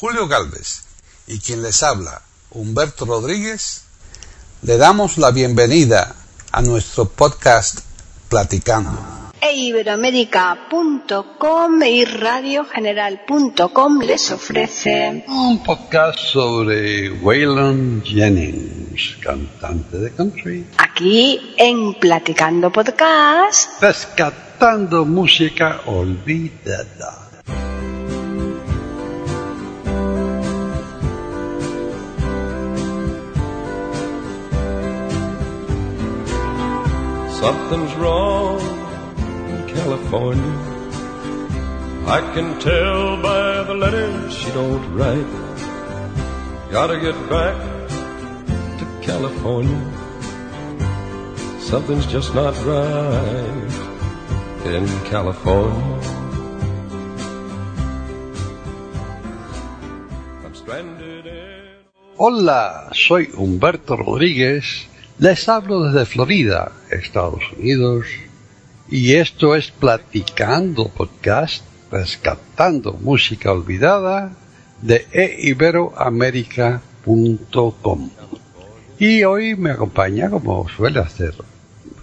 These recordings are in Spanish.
Julio Galvez y quien les habla, Humberto Rodríguez, le damos la bienvenida a nuestro podcast Platicando. E Iberoamérica.com y radiogeneral.com les ofrece un podcast sobre Waylon Jennings, cantante de country. Aquí en Platicando Podcast. Rescatando música olvidada. Something's wrong in California. I can tell by the letters she don't write. Gotta get back to California. Something's just not right in California. I'm stranded in. Hola, soy Humberto Rodríguez Les hablo desde Florida, Estados Unidos, y esto es Platicando Podcast, rescatando música olvidada de eiberoamerica.com. Y hoy me acompaña, como suele hacer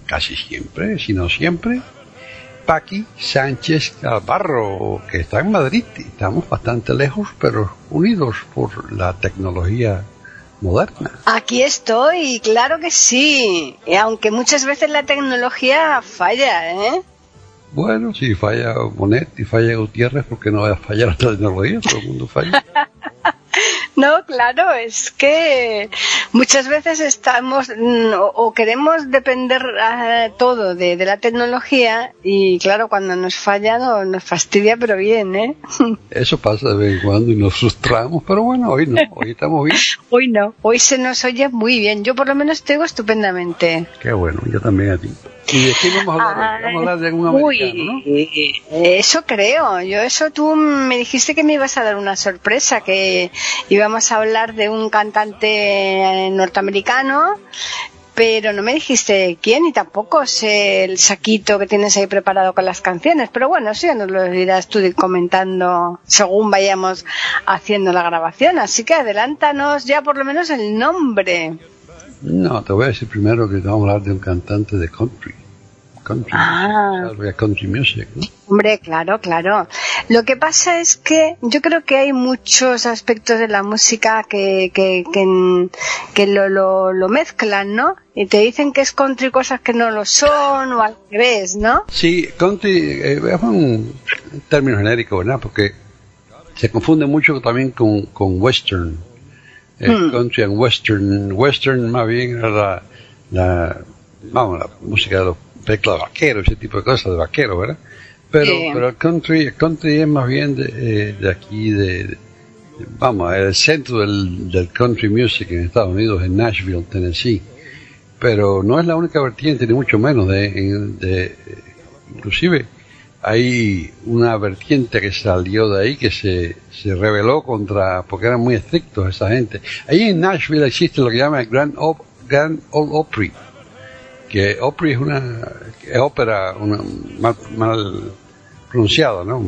casi siempre, si no siempre, Paqui Sánchez Calvarro, que está en Madrid. Estamos bastante lejos, pero unidos por la tecnología moderna. Aquí estoy, claro que sí. Y aunque muchas veces la tecnología falla, ¿eh? Bueno, si falla Monet y falla Gutiérrez, porque no va a fallar la tecnología? Todo el mundo falla. No, claro, es que muchas veces estamos mm, o, queremos depender ah, todo de, la tecnología y claro, cuando nos falla nos fastidia, pero bien, ¿eh? Eso pasa de vez en cuando y nos frustramos, pero bueno, hoy no, hoy estamos bien. hoy no, hoy se nos oye muy bien, yo por lo menos te oigo estupendamente. Qué bueno, yo también a ti. ¿Y de qué vamos a hablar? Vamos a hablar de algún americano, Eso creo. Yo eso tú me dijiste que me ibas a dar una sorpresa, que íbamos a hablar de un cantante norteamericano, pero no me dijiste quién y tampoco sé el saquito que tienes ahí preparado con las canciones. Pero bueno, eso ya nos lo dirás tú comentando según vayamos haciendo la grabación. Así que adelántanos ya por lo menos el nombre. No, te voy a decir primero que te vamos a hablar de un cantante de country. Country, ah. country music, ¿no? Hombre, claro, claro. Lo que pasa es que yo creo que hay muchos aspectos de la música que, que, que, lo, lo, lo, mezclan, ¿no? Y te dicen que es country cosas que no lo son o al revés, ¿no? Sí, country eh, es un término genérico, ¿verdad? Porque se confunde mucho también con, con western hmm. country and western. Western más bien era la, vamos, la música de los teclados vaqueros, ese tipo de cosas de vaquero, ¿verdad? Pero, pero el country, el country es más bien de, eh, de aquí, de, vamos, el centro del, del country music en Estados Unidos, en Nashville, Tennessee. Pero no es la única vertiente, ni mucho menos, de, de inclusive hay una vertiente que salió de ahí que se, se rebeló contra, porque eran muy estrictos esa gente. Ahí en Nashville existe lo que llama el Grand, Grand Ole Opry, que Opry es una ópera una, mal, pronunciada, ¿no?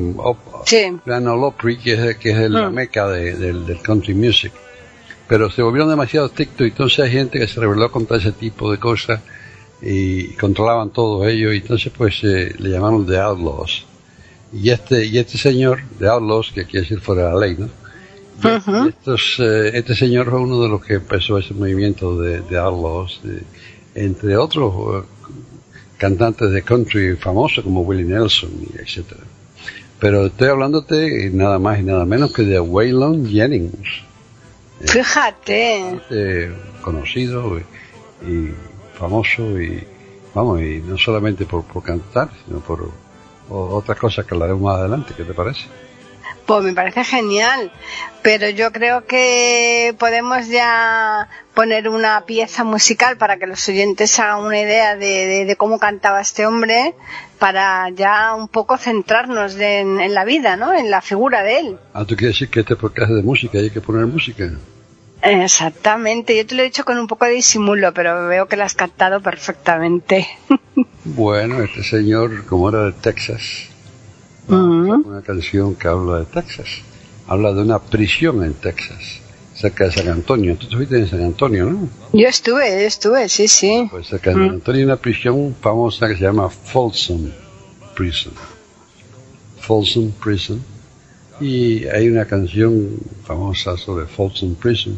sí. Grand Ole Opry, que es, que es la mm. meca del country music. Pero se volvieron demasiado estrictos y entonces hay gente que se rebeló contra ese tipo de cosas y controlaban todo ello y entonces pues eh, le llamaron The Outlaws. Y este y este señor The Outlaws que quiere decir fuera de la ley no eh, este señor fue uno de los que empezó ese movimiento de, de Outlaws entre otros eh, cantantes de country famosos como Willie Nelson y etcétera. Pero estoy hablándote nada más y nada menos que de Waylon Jennings. Fíjate. Conocido y famoso y vamos, y no solamente por, por cantar, sino por otras cosas que hablaremos más adelante, ¿qué te parece? Pues me parece genial, pero yo creo que podemos ya poner una pieza musical para que los oyentes hagan una idea de, cómo cantaba este hombre, para ya un poco centrarnos en, la vida, ¿no? En la figura de él. Ah, tú quieres decir que este podcast es de música y hay que poner música. Exactamente, yo te lo he dicho con un poco de disimulo, pero veo que lo has captado perfectamente. bueno, este señor, como era de Texas, una canción que habla de Texas. habla de una prisión en Texas, cerca de San Antonio. Tú estuviste en San Antonio, ¿no? Yo estuve, yo estuve, sí, sí. Pues cerca de San Antonio hay una prisión famosa que se llama Folsom Prison. Folsom Prison. Y hay una canción famosa sobre Folsom Prison.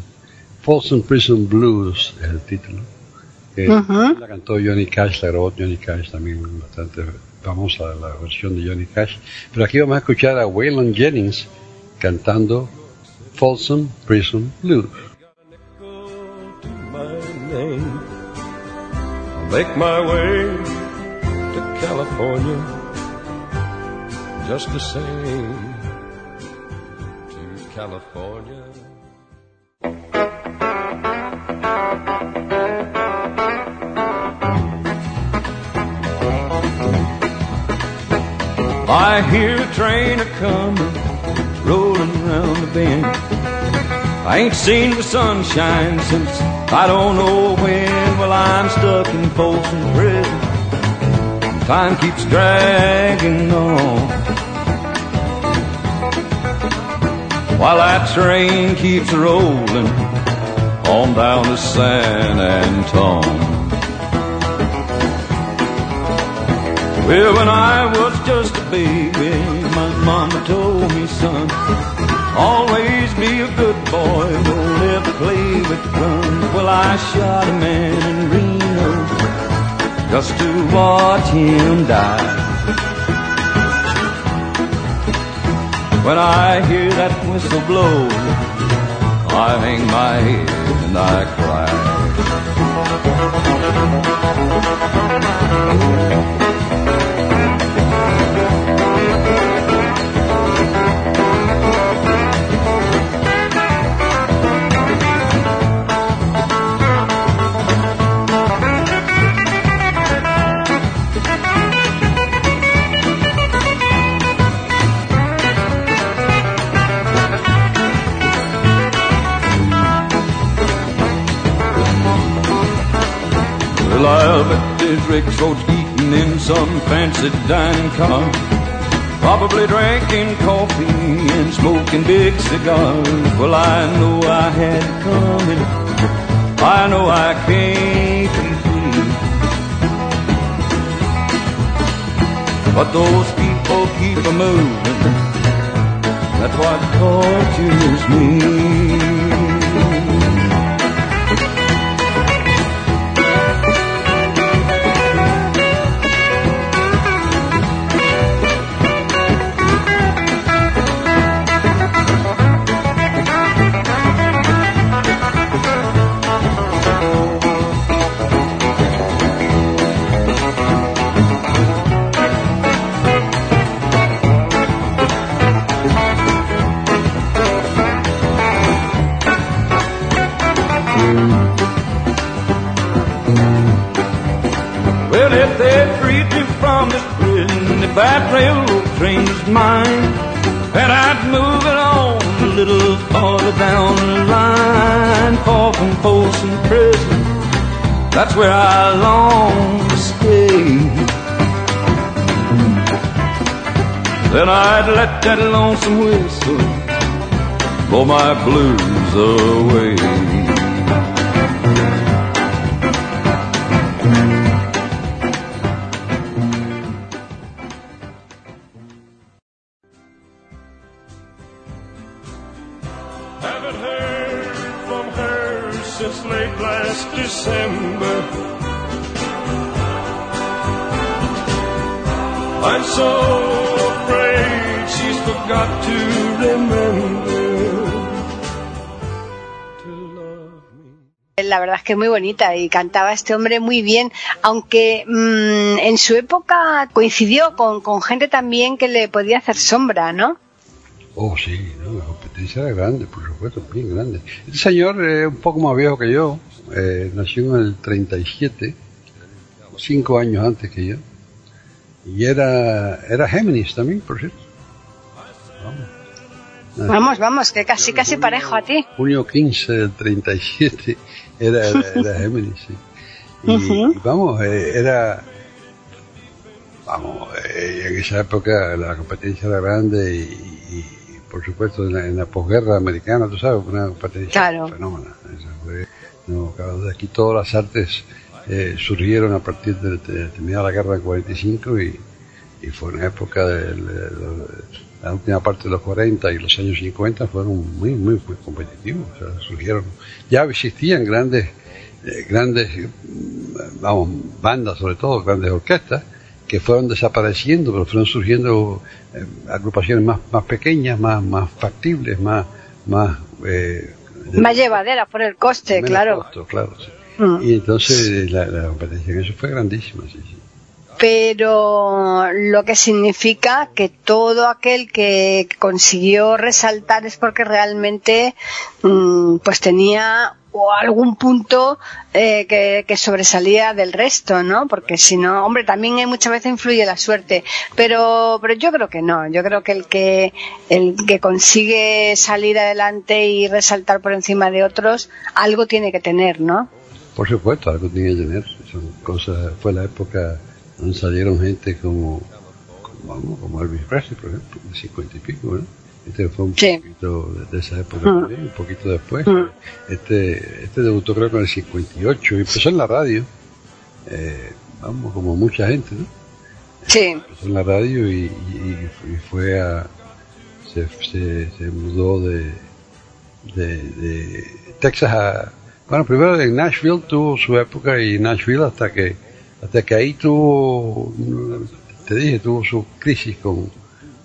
Folsom Prison Blues es el título. Que la cantó Johnny Cash, la grabó Johnny Cash también bastante famosa la versión de Johnny Cash. Pero aquí vamos a escuchar a Waylon Jennings cantando Folsom Prison Blues. to my name. I'll make my way to California just the same to California. I hear a train a coming, rolling around the bend. I ain't seen the sunshine since I don't know when. Well, I'm stuck in Folsom Prison. Time keeps dragging on. While that train keeps rolling on down to San Antone. Well, when I was just a baby, my mama told me, son, always be a good boy, don't ever play with guns. Well, I shot a man in Reno just to watch him die. When I hear that whistle blow, I hang my head and I cry. I'll bet there's Rick's eating in some fancy dining car. Probably drinking coffee and smoking big cigars. Well, I know I had it coming. I know I can't be free. But those people keep a moving. That's what tortures me. Then I'd move it on a little farther down the line, far from Folsom Prison. That's where I long to stay. Then I'd let that lonesome whistle blow my blues away. Since late last December. I'm so afraid she's forgot to remember to love me. La verdad es que es muy bonita y cantaba este hombre muy bien, aunque mm, en su época coincidió con, con gente también que le podía hacer sombra, ¿no? Oh, sí, ¿no? Era grande, por supuesto, bien grande. Este señor es un poco más viejo que yo, eh, nació en el 37, cinco años antes que yo, y era, era Géminis también, por cierto. Vamos, vamos, que casi, casi parejo a ti. Junio 15 del 37 era, era, era Géminis, sí. Y, vamos, eh, era, vamos, eh, en esa época la competencia era grande y por supuesto, en la, en la posguerra americana, tú sabes, una competencia Claro. fenómena. Fue- no, aquí todas las artes eh, surgieron a partir de, de terminar la guerra en 45 y, y fue una época de, la última parte de los 40 y los años 50 fueron muy, muy, muy competitivos. O sea, surgieron, ya existían grandes, eh, grandes, vamos, bandas sobre todo, grandes orquestas, que fueron desapareciendo, pero fueron surgiendo eh, agrupaciones más, más pequeñas, más, más factibles, más, más, eh, Más llevadera por el coste, claro. costo, claro, sí. Mm. Y entonces la, la competencia en eso fue grandísima, sí, sí. pero lo que significa que todo aquel que consiguió resaltar es porque realmente mm, pues tenía o algún punto eh, que, que sobresalía del resto, ¿no? Porque si no, hombre, también muchas veces influye la suerte, pero pero yo creo que no, yo creo que el que el que consigue salir adelante y resaltar por encima de otros algo tiene que tener, ¿no? Por supuesto, algo tiene que tener. Son cosas, fue la época donde salieron gente como, como, como Elvis Presley, por ejemplo, de 50 y pico, ¿no? Este fue un Sí. poquito de, esa época Mm. también, un poquito después. Mm. Este, este debutó creo que en el 58 y empezó en la radio, eh, vamos, como mucha gente, ¿no? Sí. empezó en la radio y, y- y fue a se, se, se mudó de, de, de Texas a bueno primero en Nashville tuvo su época y Nashville hasta que hasta que ahí tuvo te dije tuvo su crisis con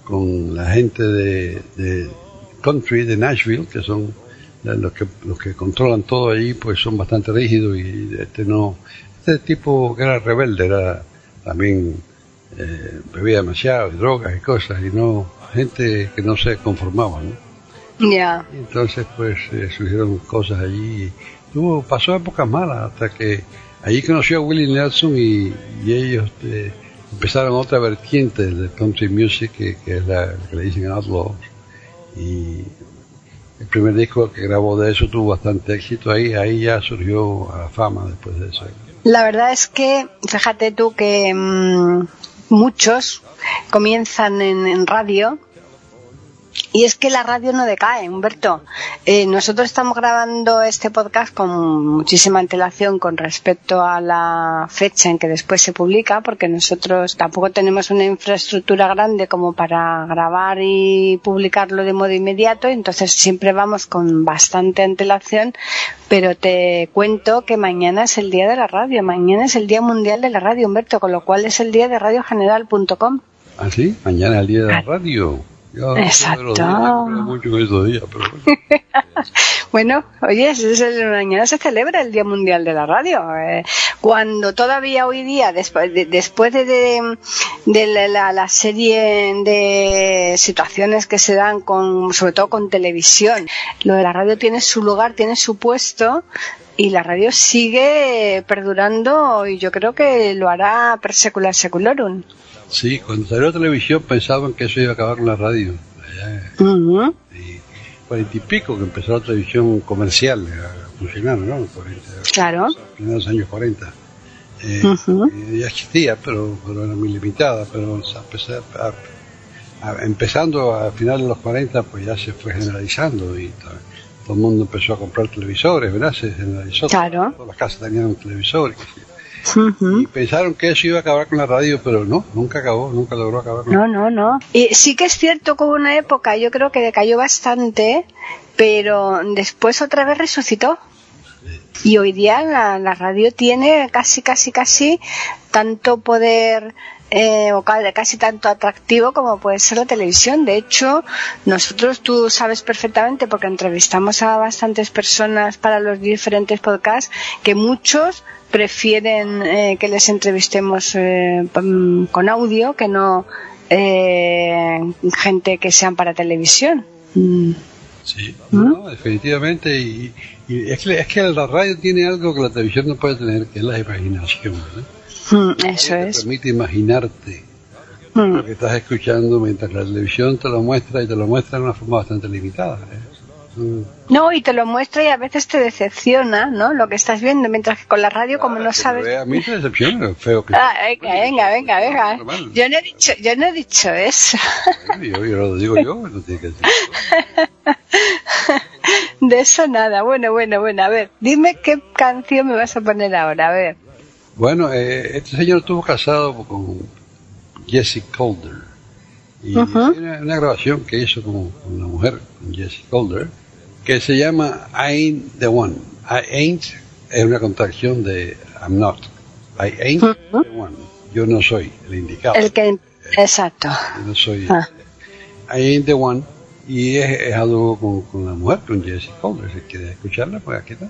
con la gente de, de country de Nashville que son los que los que controlan todo allí pues son bastante rígidos y este no este tipo que era rebelde era también eh, bebía demasiado y drogas y cosas y no gente que no se conformaba ¿no? Entonces pues eh, surgieron cosas allí tuvo pasó épocas malas hasta que allí conoció a Willie Nelson y, y ellos eh, empezaron otra vertiente del country music que, es la que le dicen outlaws. Y el primer disco que grabó de eso tuvo bastante éxito. Ahí ahí ya surgió a la fama después de eso. La verdad es que, fíjate tú que mm, muchos comienzan en, en radio y es que la radio no decae, Humberto. Eh, nosotros estamos grabando este podcast con muchísima antelación con respecto a la fecha en que después se publica, porque nosotros tampoco tenemos una infraestructura grande como para grabar y publicarlo de modo inmediato, entonces siempre vamos con bastante antelación, pero te cuento que mañana es el día de la radio, mañana es el Día Mundial de la Radio, Humberto, con lo cual es el día de radiogeneral.com. ¿Ah, sí? Mañana es el día de la Ah. radio. Yo, Exacto. días, mucho días, pero bueno. Bueno, oye, es el- mañana se celebra el Día Mundial de la Radio. eh, cuando todavía hoy día, después de, después de, de- de la, la- la serie de situaciones que se dan, con, sobre todo con televisión, lo de la radio tiene su lugar, tiene su puesto. Y la radio sigue perdurando y yo creo que lo hará per secula seculorum. Sí, cuando salió la televisión pensaban que eso iba a acabar con la radio. Allá Ujú. en cuarenta y pico que empezó la televisión comercial a funcionar, ¿no? En 40, Claro. a finales de los años 40. Eh, Ujú. eh, ya existía, pero, pero era muy limitada, pero a empezando a finales de los 40, pues ya se fue generalizando y to- todo el mundo empezó a comprar televisores, ¿verdad? Se generalizó. Claro. Todas las casas tenían un televisor. Ujú. Y pensaron que eso iba a acabar con la radio, pero no, nunca acabó, nunca logró acabar con No, no, no. Y sí que es cierto que hubo una época, yo creo que decayó bastante, pero después otra vez resucitó. Y hoy día la, la radio tiene casi, casi, casi tanto poder eh, o ca- casi tanto atractivo como puede ser la televisión. De hecho, nosotros tú sabes perfectamente, porque entrevistamos a bastantes personas para los diferentes podcasts, que muchos prefieren eh, que les entrevistemos eh, mm, con audio que no eh, gente que sean para televisión. Mm. Sí, no, definitivamente. Y, y es, que, es que la radio tiene algo que la televisión no puede tener, que es la imaginación. ¿verdad? Mm, Eso Te es. permite imaginarte Mm. lo que estás escuchando mientras la televisión te lo muestra y te lo muestra de una forma bastante limitada. ¿eh? Mm, No, y te lo muestra y a veces te decepciona, ¿no? Lo que estás viendo, mientras que con la radio, como no sabes. A mí me decepciona feo que Ah, venga, venga, venga, venga. Yo no he dicho, yo no he dicho eso. yo, yo lo digo yo, no tiene que decir. De eso nada. Bueno, bueno, bueno. A ver, dime qué canción me vas a poner ahora. A ver. Bueno, eh, este señor estuvo casado con Jessie Calder. Y Ujú. hay una, una grabación que hizo con, con una mujer, con Jessie Calder, que se llama I Ain't the One. I Ain't es una contracción de I'm not. I Ain't the One. Yo no soy el indicado. El que. Exacto. Yo no soy. Ah. I Ain't the One. Y es, es algo con, con la mujer, con Jessie Calder. Si quiere escucharla, pues aquí está.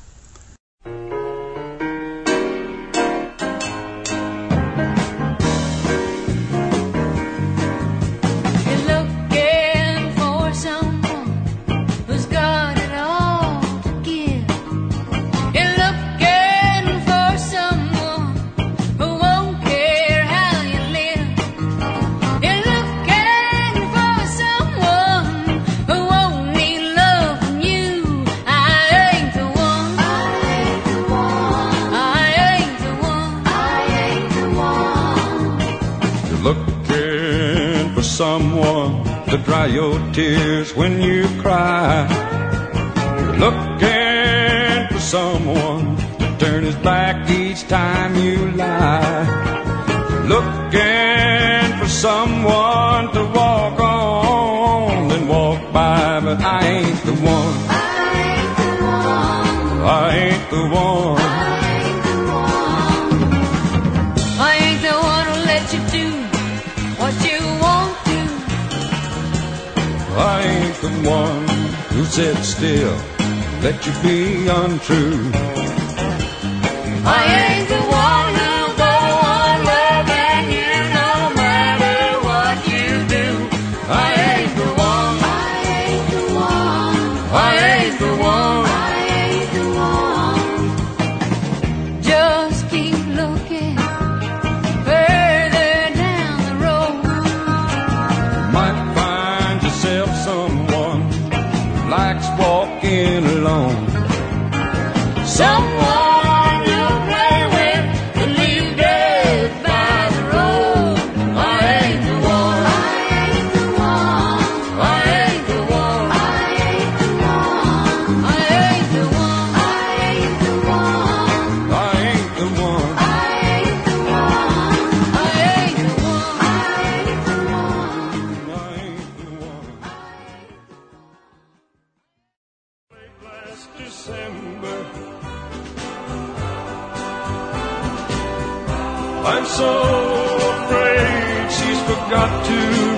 tears when you cry. You're looking for someone to turn his back each time you lie. You're looking for someone to walk on and walk by, but I ain't the one. I ain't the one. I ain't the one. The one who sit still, let you be untrue. I ain't the December. I'm so afraid she's forgot to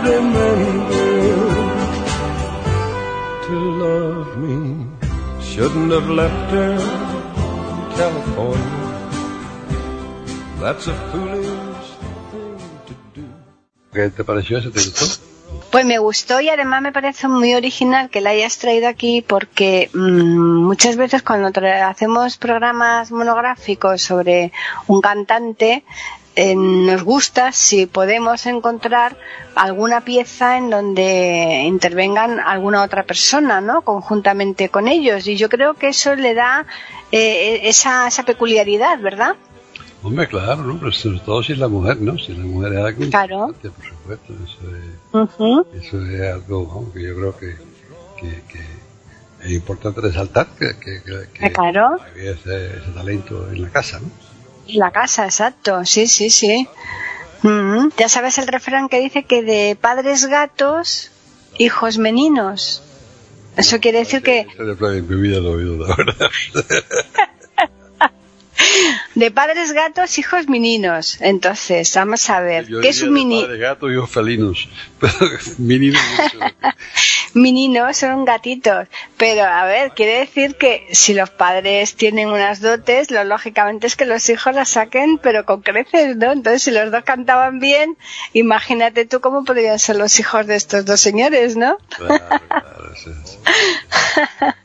remember to love me. Shouldn't have left her in California. That's a foolish thing to do. ¿Qué te pareció eso? ¿Te gustó? Pues me gustó y además me parece muy original que la hayas traído aquí porque mm, muchas veces cuando hacemos programas monográficos sobre un cantante eh, nos gusta si podemos encontrar alguna pieza en donde intervengan alguna otra persona, ¿no? Conjuntamente con ellos y yo creo que eso le da eh, esa, esa peculiaridad, ¿verdad? Hombre, claro, ¿no? Pero sobre todo si es la mujer, ¿no? Si la mujer es algo Claro. por supuesto. Eso es, Ujú. eso es algo que yo creo que, que, que es importante resaltar que, que, que, que Claro. había ese, ese talento en la casa, ¿no? La casa, exacto, sí, sí, sí. Mm, Ya sabes el refrán que dice que de padres gatos, hijos meninos. Eso quiere decir que, Ese refrán en mi vida lo he oído, la verdad. De padres gatos, hijos meninos. Entonces, vamos a ver, Yo ¿qué es un de mini? padres gatos y hijos felinos. Meninos. Meninos son gatitos. Pero, a ver, quiere decir que si los padres tienen unas dotes, lo lógicamente es que los hijos las saquen, pero con creces, ¿no? Entonces, si los dos cantaban bien, imagínate tú cómo podrían ser los hijos de estos dos señores, ¿no? Claro, claro, sí, sí.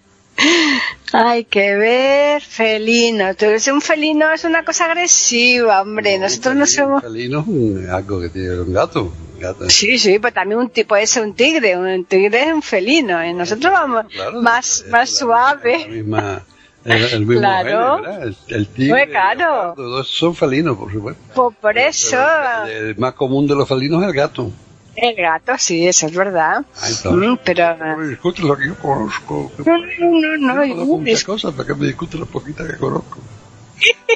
Hay que ver felino. Tú eres un felino, es una cosa agresiva, hombre. Nosotros no un somos... felino es algo que tiene un gato. Un gato. Sí, sí, pero también un tipo puede ser un tigre. Un tigre es un felino. ¿eh? Nosotros vamos Claro, más, es más la- suave. La misma, el, el mismo Claro. El, el tigre. El claro. son felinos, por supuesto. Pues por eso, el más común de los felinos es el gato. El gato, sí, eso es verdad. Ahí está. Mm, pero Me discutes lo que yo conozco. no, no, no, no, Yo no, muchas cosas, ¿para qué me discutes las poquitas que conozco?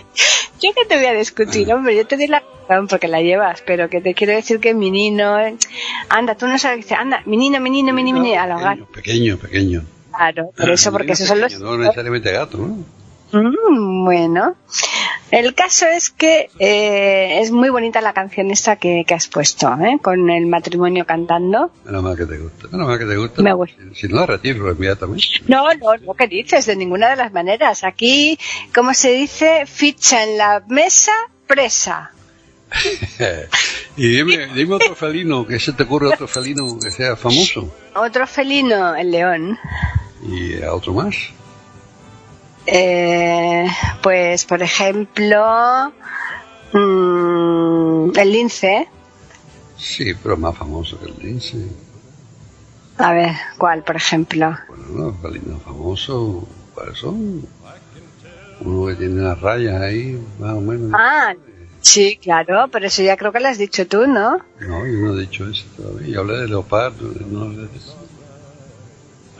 yo que te voy a discutir, hombre, yo te doy la razón porque la llevas, pero que te quiero decir que mi nino, eh, anda, tú no sabes anda, mi nino, mi nino, mi nino, mi nino, a los gatos. Pequeño, pequeño. Claro, por eso, porque esos son los... No necesariamente gato, ¿no? Mm, bueno, el caso es que eh, es muy bonita la canción esta que, que has puesto, ¿eh? con el matrimonio cantando. Menos mal que te gusta. Menos mal que te gusta. Me gusta. Si, no la retiro inmediatamente. No, no, no, ¿qué dices? De ninguna de las maneras. Aquí, como se dice, ficha en la mesa, presa. y dime, dime otro felino, que se te ocurre otro felino que sea famoso. Otro felino, el león. Y a otro más. Eh, pues, por ejemplo, mm, el lince. Sí, pero más famoso que el lince. A ver, ¿cuál, por ejemplo? Bueno, los felinos famosos, ¿cuáles son? Uno que tiene unas rayas ahí, más o menos. Ah, sí, claro, pero eso ya creo que lo has dicho tú, ¿no? No, yo no he dicho eso todavía. Yo hablé de leopardo, no hablé de eso.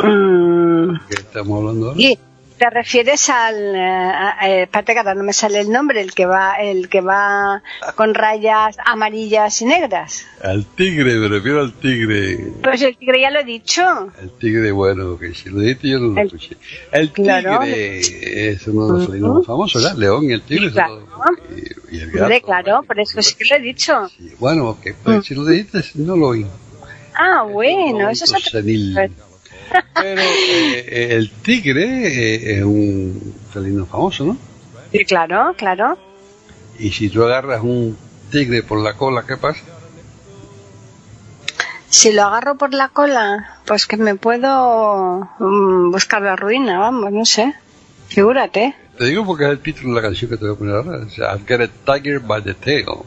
Mm, ¿Qué estamos hablando ahora? y te refieres al, eh, eh, que ahora no me sale el nombre, el que va, el que va con rayas amarillas y negras. Al tigre, me refiero al tigre. Pues el tigre ya lo he dicho. El tigre, bueno, que si lo dijiste yo no lo El- escuché. El tigre Claro. es uno de los felinos más famosos, ¿verdad? León y el tigre. son Claro. y, y el gato. Hombre, claro, por eso sí que lo he dicho. Sí, Bueno, ok, pues si lo dijiste, no lo oí. Ah, bueno, eso es otro. Pero eh, el tigre eh, es un felino famoso, ¿no? Sí, claro, claro. Y si tú agarras un tigre por la cola, ¿qué pasa? Si lo agarro por la cola, pues que me puedo mm, buscar la ruina, vamos, no sé. Figúrate. Te digo porque es el título de la canción que te voy a poner ahora. O sea, I've got a tiger by the tail.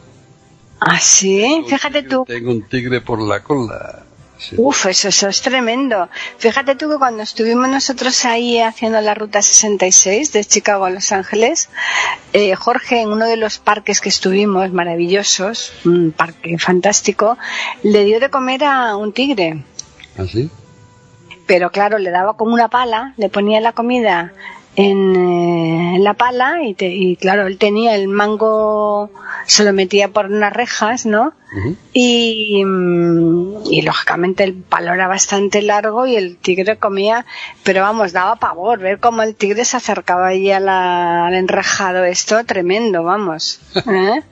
Ah, sí, fíjate tú. Tengo un tigre por la cola. Sí. Uf, eso, eso es tremendo. Fíjate tú que cuando estuvimos nosotros ahí haciendo la ruta 66 de Chicago a Los Ángeles, eh, Jorge en uno de los parques que estuvimos, maravillosos, un parque fantástico, le dio de comer a un tigre. ¿Así? Pero claro, le daba como una pala, le ponía la comida en, eh, la pala y, te- y claro, él tenía el mango, se lo metía por unas rejas, ¿no? Ujú. Y, mm, y lógicamente el palo era bastante largo y el tigre comía, pero vamos, daba pavor ver cómo el tigre se acercaba ahí a la- al enrejado, esto tremendo, vamos. ¿eh?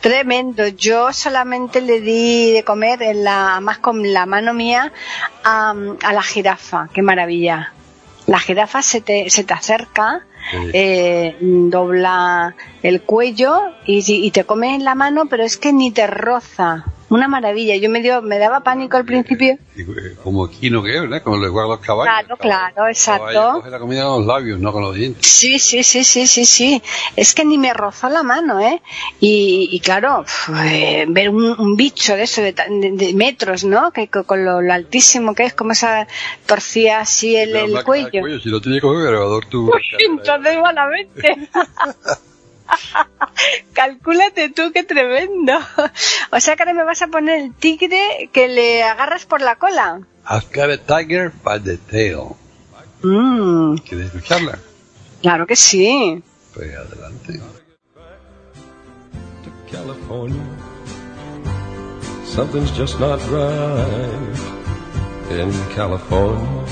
Tremendo. Yo solamente le di de comer en la, más con la mano mía a, a la jirafa. Qué maravilla. La jirafa se te, se te acerca, Sí. eh, dobla el cuello y, y te come en la mano, pero es que ni te roza. Una maravilla. Yo me dio, me daba pánico al principio. Eh, Como quino que es, ¿verdad? Como lo igual los caballos. Claro, claro, exacto. cogen la comida con los labios, no con los dientes. Sí, sí, sí, sí, sí, sí. Es que ni me rozó la mano, ¿eh? Y, y claro, eh, ver un, un bicho de eso de, de- de metros, ¿no? Que co- con lo, lo altísimo que es, como se torcía así el, el más que cuello. Si lo tienes con el grabador, tú. Entonces malamente. Calcúlate tú qué tremendo. O sea que ahora me vas a poner el tigre que le agarras por la cola. I've got a tiger by the tail. Mm, ¿Quieres escucharla? claro que sí. Pues adelante. to California. Something's just not right in California.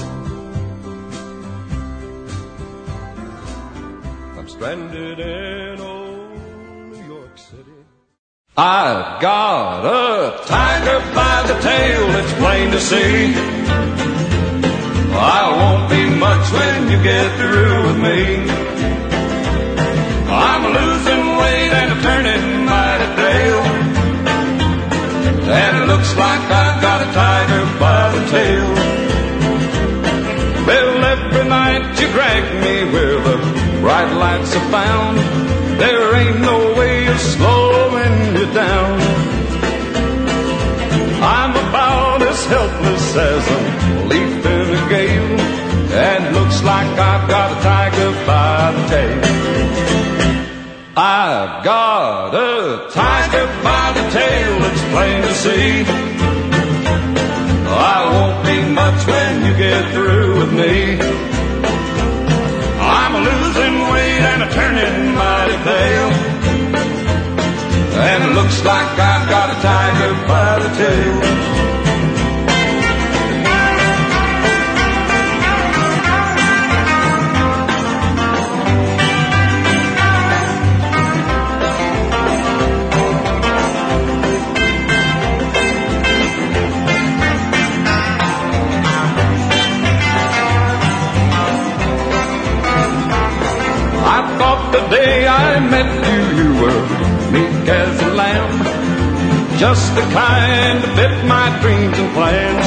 Stranded in I've got a tiger by the tail, it's plain to see. I won't be much when you get through with me. I'm losing weight and I'm turning mighty pale. And it looks like I've got a tiger by the tail. Well, every night you drag me the bright lights are found. There ain't no way of slowing you down. I'm about as helpless as a leaf in a gale. And looks like I've got a tiger by the tail. I've got a tiger by the tail, it's plain to see. I won't be much when you get through with me. I'm losing weight and a turning mighty pale. And it looks like I've got a tiger by the tail. Met you, you were meek as a lamb. Just the kind that fit my dreams and plans.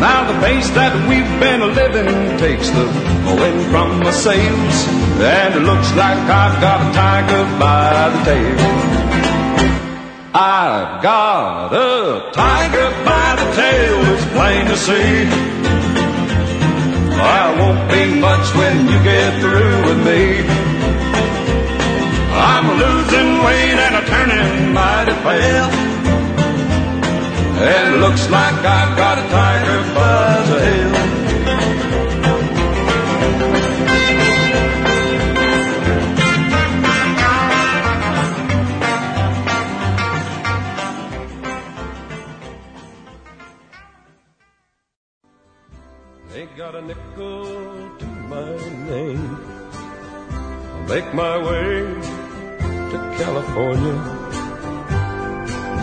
Now the pace that we've been living takes the wind from my sails. And it looks like I've got a tiger by the tail. I've got a tiger by the tail, it's plain to see. I won't be much when you get through with me. I'm losing weight and I'm turning mighty pale. It looks like I've got a tiger by the tail.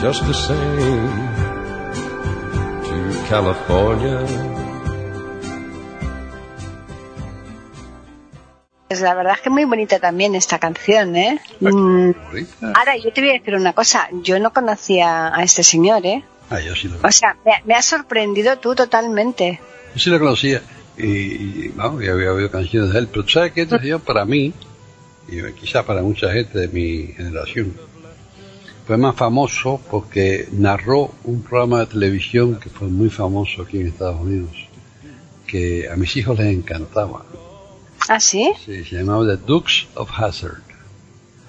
Just the same to California. Pues la verdad es que muy bonita también esta canción, ¿eh? Mm. Ahora, yo te voy a decir una cosa. Yo no conocía a este señor, ¿eh? Ah, yo sí lo, O sea, me, me has sorprendido tú totalmente. yo sí lo conocía. Y, y, vamos, ya había oído canciones de él. Pero tú sabes que este señor para mí, y quizá para mucha gente de mi generación, fue más famoso porque narró un programa de televisión que fue muy famoso aquí en Estados Unidos, que a mis hijos les encantaba. ¿Ah, sí? Sí, se llamaba The Dukes of Hazard.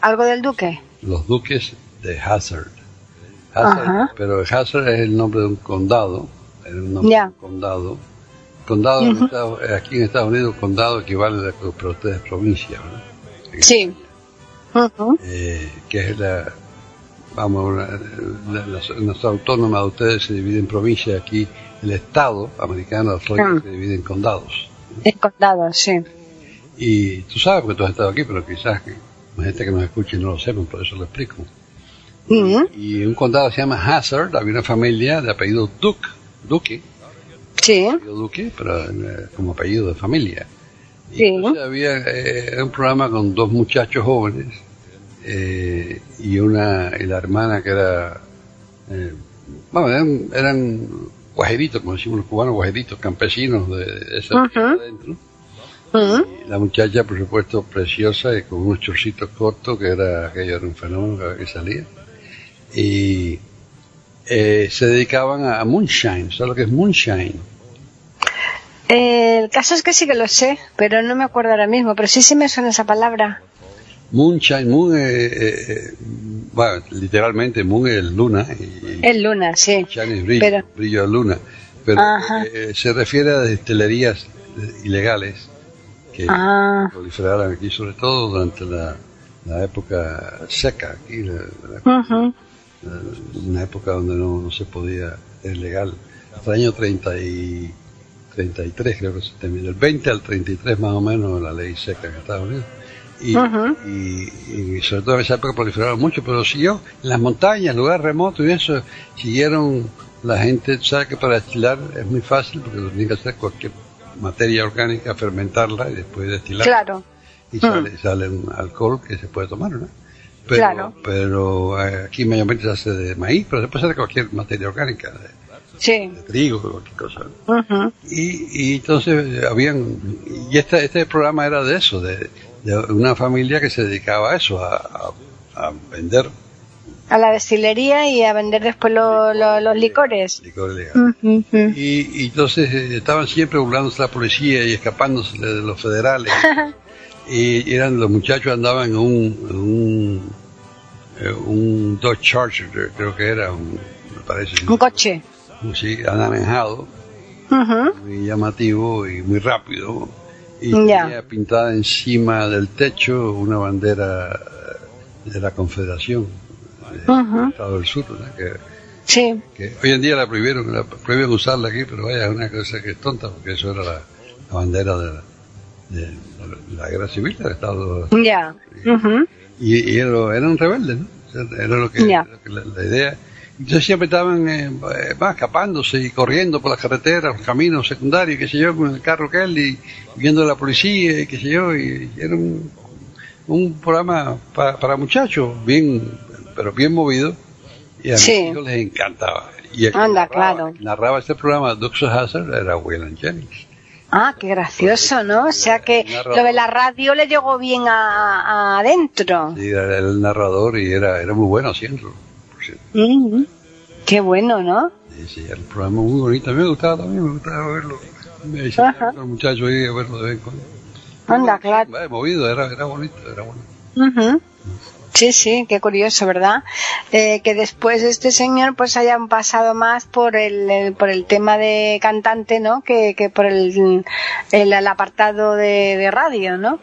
¿Algo del duque? Los Duques de Hazard. Hazard Ajá. pero Hazard es el nombre de un condado. Era un nombre de un condado. Condado en Estados- eh, aquí en Estados Unidos, condado equivale a lo que para ustedes es provincia, ¿verdad? Sí. Eh, que es la, vamos, la, la- nuestra autónoma de ustedes se divide en provincias, aquí el Estado americano Ah. se divide en condados. En condado, sí. Y tú sabes porque tú has estado aquí, pero quizás que la gente que nos escuche no lo sepan, por eso lo explico. Y un condado se llama Hazard, había una familia de apellido Duke, Duque, Sí. apellido Duque, pero eh, como apellido de familia. Y Sí. entonces había eh, un programa con dos muchachos jóvenes eh, y una y la hermana que era, eh, bueno, eran, eran guajeritos, como decimos los cubanos, guajeritos, campesinos de, de esa tierra adentro. Y la muchacha, por supuesto, preciosa y con unos chorcitos cortos, que era aquello era un fenómeno que salía. Y eh, se dedicaban a, a moonshine, ¿sabes lo que es moonshine? Eh, el caso es que sí que lo sé, pero no me acuerdo ahora mismo. Pero sí, sí me suena esa palabra. Moonshine, moon, eh, eh, eh, bueno, literalmente moon es luna y Es luna, sí. shine es brillo, Pero- brillo de luna. Pero Ajá. eh, se refiere a destilerías eh, ilegales que Ah. proliferaron aquí, sobre todo durante la, la época seca aquí, la- la- Ujú. una época donde no, no se podía, es legal. Hasta el año 30 y 33 creo que se terminó, del 20 al 33 más o menos la ley seca en Estados Unidos. Y, y, y sobre todo en esa época proliferaron mucho, pero siguió en las montañas, lugares remotos y eso, siguieron la gente, tú sabes que para destilar es muy fácil porque lo tienen que hacer cualquier materia orgánica, fermentarla y después destilar. Claro. Y sale, sale un alcohol que se puede tomar, ¿no? Pero, Claro. pero eh, aquí mayormente se hace de maíz, pero se puede hacer de cualquier materia orgánica, de, Sí. de trigo, cualquier cosa. Ujú. Y, y entonces eh, habían, y este, este programa era de eso, de, de una familia que se dedicaba a eso, a, a- a vender A la destilería y a vender después lo- lo- los licores. licor legal. Ujú, ujú. Y, y entonces eh, estaban siempre burlándose la policía y escapándose de los federales. y eran los muchachos andaban en un, en un, eh, un Dodge Charger, creo que era, un, me parece, Un coche. sí, anaranjado. Ujú. muy llamativo y muy rápido. Y tenía pintada encima del techo una bandera de la Confederación de Ujú. Estado del Sur, ¿no? que, Sí. que hoy en día la prohibieron, la prohibieron usarla aquí, pero vaya, es una cosa que es tonta, porque eso era la, la bandera de la, de la guerra civil del Estado. Ya. Ujú. Y, y era, eran rebeldes, ¿no? Era lo que, Ya. lo que la, la idea. Entonces siempre estaban eh, va, escapándose y corriendo por las carreteras, los caminos secundarios, qué sé yo, con el carro que él y viendo a la policía y qué sé yo, y, y era un, un programa para, para muchachos, bien, pero bien movido, y a Sí. mis hijos les encantaba. Y el que Anda, narraba, claro. narraba este programa, Dux Hazard, era William Jennings. Ah, qué gracioso, ¿no? O sea que lo de la radio le llegó bien a, a adentro. Sí, era el narrador y era, era muy bueno haciéndolo. Mm. Qué bueno, ¿no? Sí, sí, un programa muy bonito. A mí me gustaba también, me gustaba verlo. Me con los muchachos ahí a verlo de vez en cuando. Anda, claro. Vaya, movido, era, era bonito, era bueno. Sí, sí, qué curioso, ¿verdad? Eh, que después este señor pues hayan pasado más por el, el- por el tema de cantante, ¿no? Que, que por el, el, el apartado de, de radio, ¿no?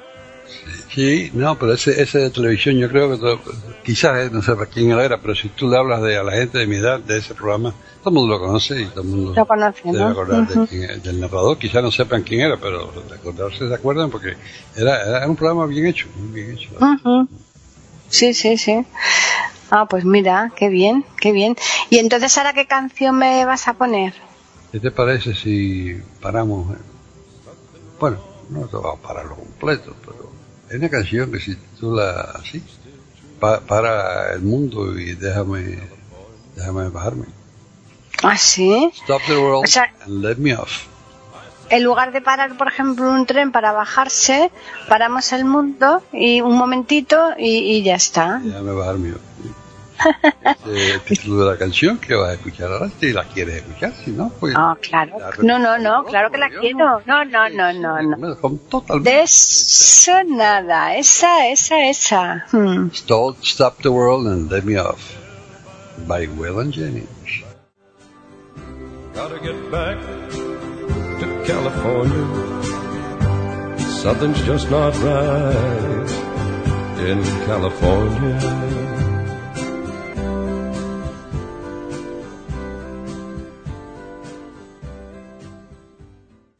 Sí, no, pero ese, ese de televisión yo creo que todo- quizás, eh, no sé para quién era, pero si tú le hablas de, a la gente de mi edad de ese programa, todo el mundo lo conoce y todo el mundo Lo conoce, debe ¿no? acordar de Ujú. quién es, del narrador. Quizás no sepan quién era, pero de acordarse se acuerdan porque era, era un programa bien hecho, muy bien hecho. Sí, sí, sí. Ah, pues mira, qué bien, qué bien. Y entonces, ¿ahora qué canción me vas a poner? ¿Qué te parece si paramos? eh? Bueno, no te va a pararlo completo, pero es una canción que si tú la así, pa- para el mundo y déjame, déjame bajarme. Ah, sí. Stop the world O sea- and let me off. En lugar de parar, por ejemplo, un tren para bajarse, paramos el mundo y un momentito y, y ya está. Déjame bajarme. Este, el título de la canción que vas a escuchar ahora, si la quieres escuchar, si no, pues... Ah, claro. No, no, no, claro que la quiero. No, no, no, no, no. no. De eso nada. Esa, esa, esa. Hmm. Stop, Stop the World and Let Me Off by Waylon Jennings. Gotta get back to California. Something's just not right in California.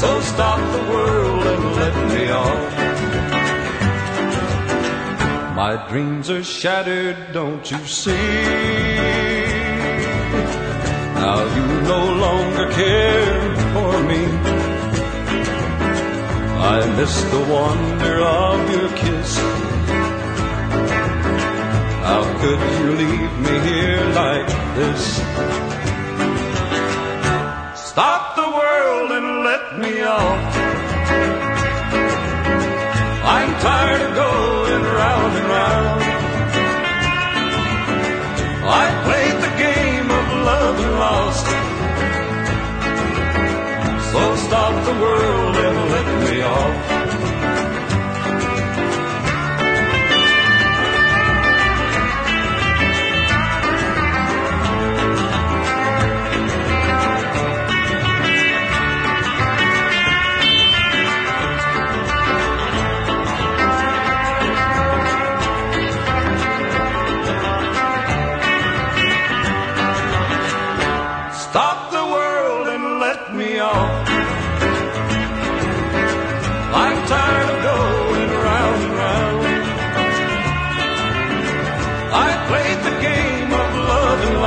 So stop the world and let me off. My dreams are shattered, don't you see? Now you no longer care for me. I miss the wonder of your kiss. How could you leave me here like this? Off. I'm tired of going round and round. I played the game of love and lost. So stop the world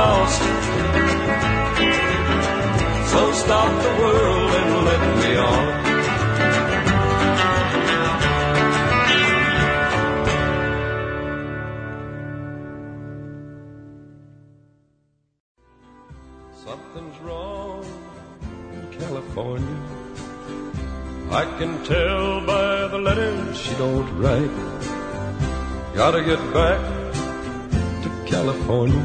lost. So stop the world and let me on. Something's wrong in California. I can tell by the letters she don't write. Gotta get back California.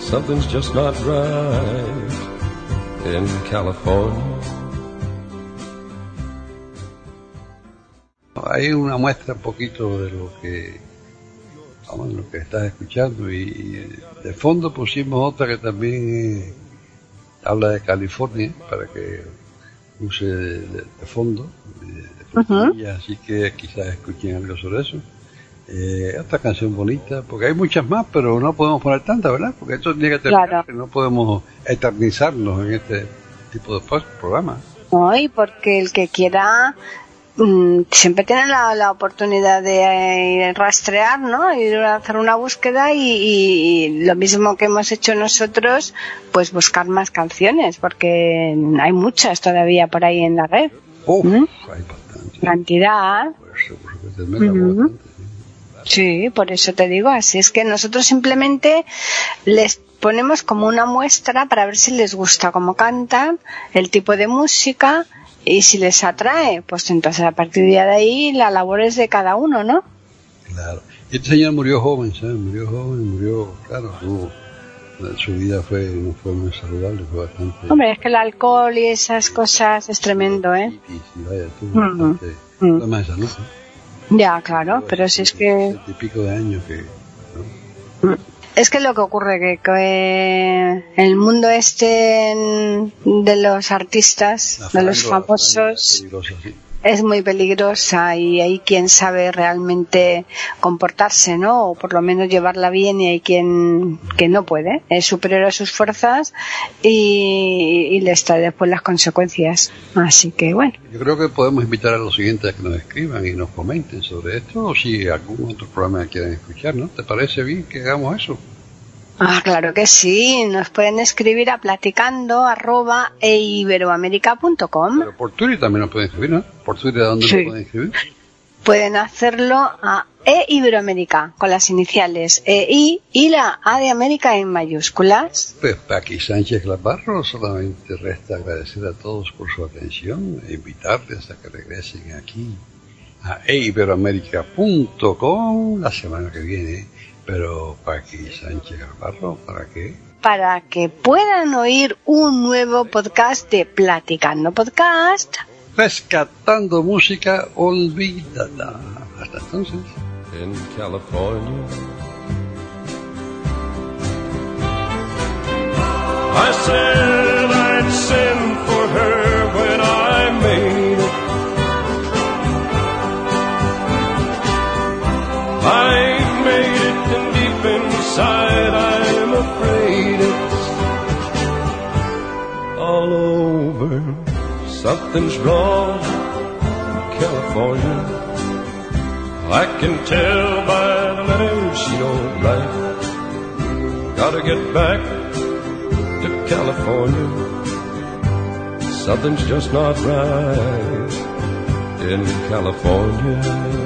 Something's just not right in California. Hay una muestra un poquito de lo que vamos, lo que estás escuchando y, y de fondo pusimos otra que también eh, habla de California para que use de, de- de fondo de, así que quizás escuchen algo sobre eso. Eh, otra canción bonita, porque hay muchas más, pero no podemos poner tantas, ¿verdad? Porque esto tiene que terminar, Claro. no podemos eternizarnos en este tipo de programa. No, y porque el que quiera mm, siempre tiene la, la oportunidad de eh, rastrear, ¿no? A hacer una búsqueda y, y- y lo mismo que hemos hecho nosotros, pues buscar más canciones, porque hay muchas todavía por ahí en la red. Uf, ¿Mm? hay bastante. Cantidad. Pues, sí. Por eso te digo, así es que nosotros simplemente les ponemos como una muestra para ver si les gusta cómo cantan, el tipo de música y si les atrae, pues entonces a partir de ahí la labor es de cada uno, ¿no? Claro. Y este señor murió joven, ¿sabes? Murió joven, murió, claro, su vida fue, no fue muy saludable, fue bastante Hombre, es que el alcohol y esas cosas es tremendo, ¿eh? difícil, vaya, tuvo Mm, bastante mm. ¿no? Ya, claro, pero si es que y pico de años que, ¿no? es que lo que ocurre que, que el mundo este de los artistas, La de los famosos, es muy peligrosa y hay quien sabe realmente comportarse, ¿no? O por lo menos llevarla bien y hay quien que no puede, es superior a sus fuerzas y, y les trae después las consecuencias. Así que bueno, Yo creo que podemos invitar a los siguientes a que nos escriban y nos comenten sobre esto o si algún otro programa quieren escuchar, ¿no? ¿Te parece bien que hagamos eso? Ah, claro que sí, nos pueden escribir a platicando arroba eiberoamerica.com. Pero por Twitter también nos pueden escribir, ¿no? ¿Por Twitter a dónde Sí. nos pueden escribir? Pueden hacerlo a E Iberoamérica con las iniciales EI y la A de América en mayúsculas. Pues Paqui Sánchez Claparro, solamente resta agradecer a todos por su atención e invitarles a que regresen aquí a eiberoamerica.com la semana que viene. Pero Paqui Sánchez Claparro, ¿para qué? para que puedan oír un nuevo podcast de Platicando Podcast. Rescatando música olvidada. Hasta entonces. in California. I said I'd send for her when I made Something's wrong, in California. I can tell by the letters she don't write. Gotta get back to California. Something's just not right in California.